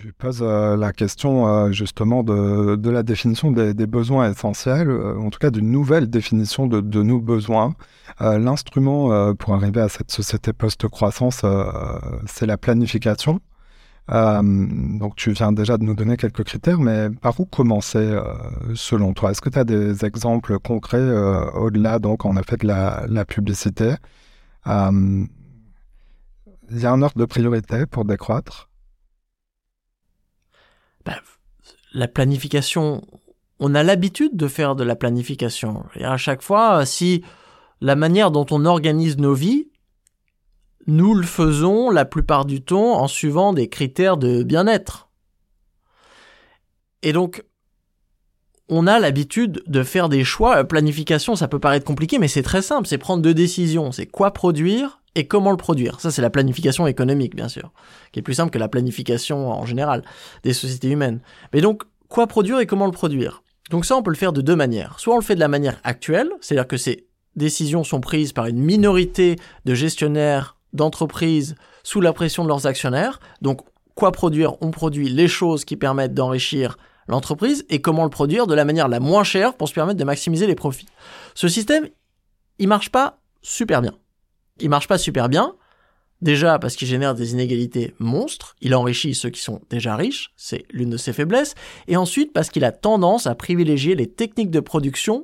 Tu poses euh, la question euh, justement de, la définition des, besoins essentiels, euh, en tout cas d'une nouvelle définition de, nos besoins. L'instrument pour arriver à cette société post-croissance, c'est la planification. donc tu viens déjà de nous donner quelques critères, mais par où commencer selon toi? Est-ce que tu as des exemples concrets au-delà donc en effet de la, la publicité? Il y a un ordre de priorité pour décroître bah, la planification, on a l'habitude de faire de la planification. Et à chaque fois, si la manière dont on organise nos vies, nous le faisons la plupart du temps en suivant des critères de bien-être. Et donc, on a l'habitude de faire des choix. Planification, ça peut paraître compliqué, mais c'est très simple. C'est prendre deux décisions. C'est quoi produire et comment le produire. Ça, c'est la planification économique, bien sûr, qui est plus simple que la planification en général des sociétés humaines. Mais donc, quoi produire et comment le produire? Donc ça, on peut le faire de deux manières. Soit on le fait de la manière actuelle, c'est-à-dire que ces décisions sont prises par une minorité de gestionnaires d'entreprises sous la pression de leurs actionnaires. Donc, quoi produire? On produit les choses qui permettent d'enrichir l'entreprise et comment le produire de la manière la moins chère pour se permettre de maximiser les profits. Ce système, il marche pas super bien il marche pas super bien. Déjà parce qu'il génère des inégalités monstres, il enrichit ceux qui sont déjà riches, c'est l'une de ses faiblesses, et ensuite parce qu'il a tendance à privilégier les techniques de production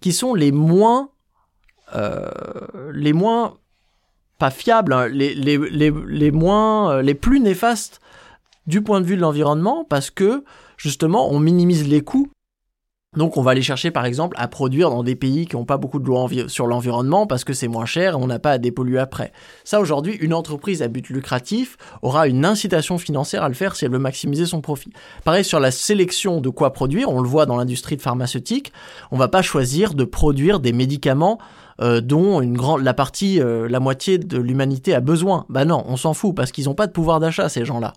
qui sont les moins, euh, les moins pas fiables, hein, les, les, les, les, euh, les plus néfastes du point de vue de l'environnement, parce que justement on minimise les coûts donc on va aller chercher par exemple à produire dans des pays qui n'ont pas beaucoup de lois sur l'environnement parce que c'est moins cher et on n'a pas à dépolluer après. Ça aujourd'hui, une entreprise à but lucratif aura une incitation financière à le faire si elle veut maximiser son profit. Pareil sur la sélection de quoi produire, on le voit dans l'industrie pharmaceutique, on va pas choisir de produire des médicaments euh, dont une grande la partie euh, la moitié de l'humanité a besoin. Bah non, on s'en fout parce qu'ils n'ont pas de pouvoir d'achat ces gens-là.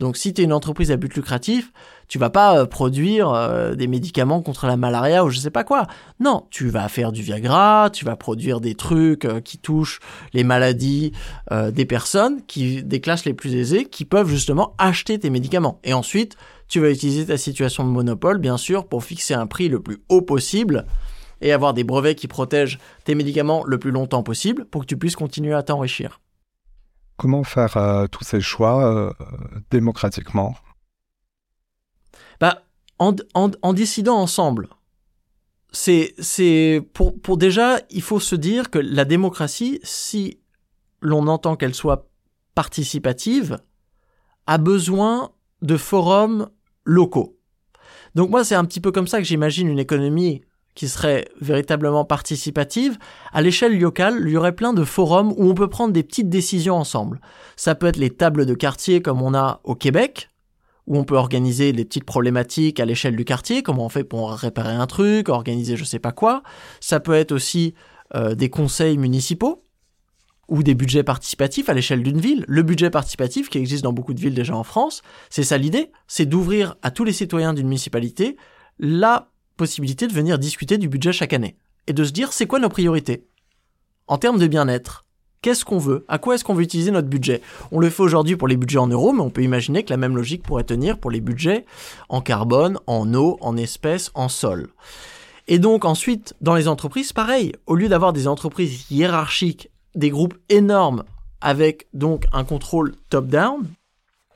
Donc si tu es une entreprise à but lucratif, tu vas pas euh, produire euh, des médicaments contre la malaria ou je sais pas quoi. Non, tu vas faire du Viagra, tu vas produire des trucs euh, qui touchent les maladies des personnes qui des classes les plus aisées qui peuvent justement acheter tes médicaments. Et ensuite, tu vas utiliser ta situation de monopole bien sûr pour fixer un prix le plus haut possible et avoir des brevets qui protègent tes médicaments le plus longtemps possible pour que tu puisses continuer à t'enrichir. Comment faire euh, tous ces choix euh, démocratiquement? Bah, en, en, décidant ensemble. C'est, pour, pour déjà, il faut se dire que la démocratie, si l'on entend qu'elle soit participative, a besoin de forums locaux. Donc moi, c'est un petit peu comme ça que j'imagine une économie qui serait véritablement participative, à l'échelle locale, il y aurait plein de forums où on peut prendre des petites décisions ensemble. Ça peut être les tables de quartier comme on a au Québec, où on peut organiser des petites problématiques à l'échelle du quartier, comment on fait pour réparer un truc, organiser je sais pas quoi. Ça peut être aussi euh, des conseils municipaux ou des budgets participatifs à l'échelle d'une ville. Le budget participatif qui existe dans beaucoup de villes déjà en France, c'est ça l'idée, c'est d'ouvrir à tous les citoyens d'une municipalité la possibilité de venir discuter du budget chaque année et de se dire c'est quoi nos priorités? En termes de bien-être. Qu'est-ce qu'on veut? À quoi est-ce qu'on veut utiliser notre budget? On le fait aujourd'hui pour les budgets en euros, mais on peut imaginer que la même logique pourrait tenir pour les budgets en carbone, en eau, en espèces, en sol. Et donc ensuite, dans les entreprises, pareil, au lieu d'avoir des entreprises hiérarchiques, des groupes énormes avec donc un contrôle top-down,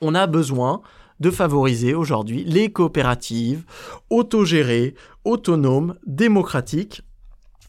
on a besoin de favoriser aujourd'hui les coopératives autogérées, autonomes, démocratiques,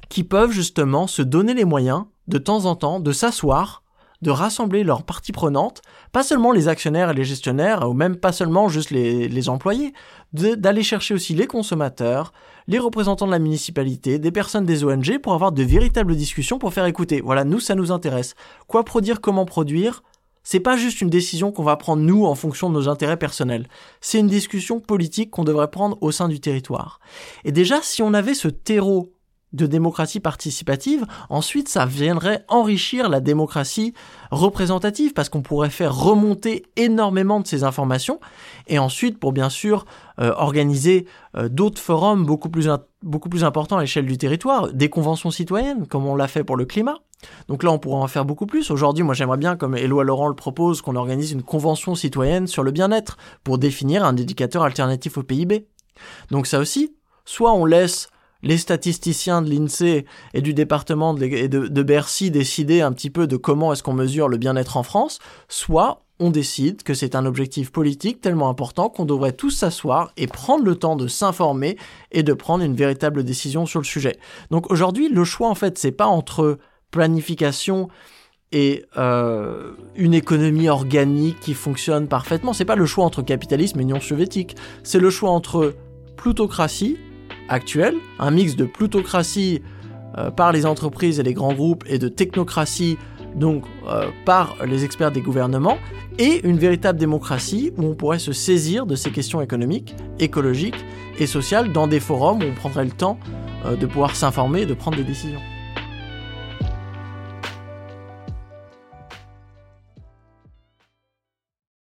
qui peuvent justement se donner les moyens de temps en temps de s'asseoir, de rassembler leurs parties prenantes, pas seulement les actionnaires et les gestionnaires, ou même pas seulement juste les, employés, d'aller chercher aussi les consommateurs, les représentants de la municipalité, des personnes des ONG pour avoir de véritables discussions pour faire écouter. Voilà, nous, ça nous intéresse. Quoi produire, comment produire, c'est pas juste une décision qu'on va prendre nous en fonction de nos intérêts personnels. C'est une discussion politique qu'on devrait prendre au sein du territoire. Et déjà, si on avait ce terreau de démocratie participative, ensuite ça viendrait enrichir la démocratie représentative parce qu'on pourrait faire remonter énormément de ces informations et ensuite pour bien sûr euh, organiser euh, d'autres forums beaucoup plus, beaucoup plus importants à l'échelle du territoire, des conventions citoyennes comme on l'a fait pour le climat. Donc là, on pourrait en faire beaucoup plus. Aujourd'hui, moi, j'aimerais bien, comme Éloi Laurent le propose, qu'on organise une convention citoyenne sur le bien-être pour définir un indicateur alternatif au PIB. Donc ça aussi, soit on laisse les statisticiens de l'INSEE et du département de, de, Bercy décider un petit peu de comment est-ce qu'on mesure le bien-être en France, soit on décide que c'est un objectif politique tellement important qu'on devrait tous s'asseoir et prendre le temps de s'informer et de prendre une véritable décision sur le sujet. Donc aujourd'hui, le choix en fait, c'est pas entre planification et euh, une économie organique qui fonctionne parfaitement. C'est pas le choix entre capitalisme et Union soviétique. C'est le choix entre plutocratie actuelle, un mix de plutocratie euh, par les entreprises et les grands groupes et de technocratie donc euh, par les experts des gouvernements et une véritable démocratie où on pourrait se saisir de ces questions économiques, écologiques et sociales dans des forums où on prendrait le temps de pouvoir s'informer et de prendre des décisions.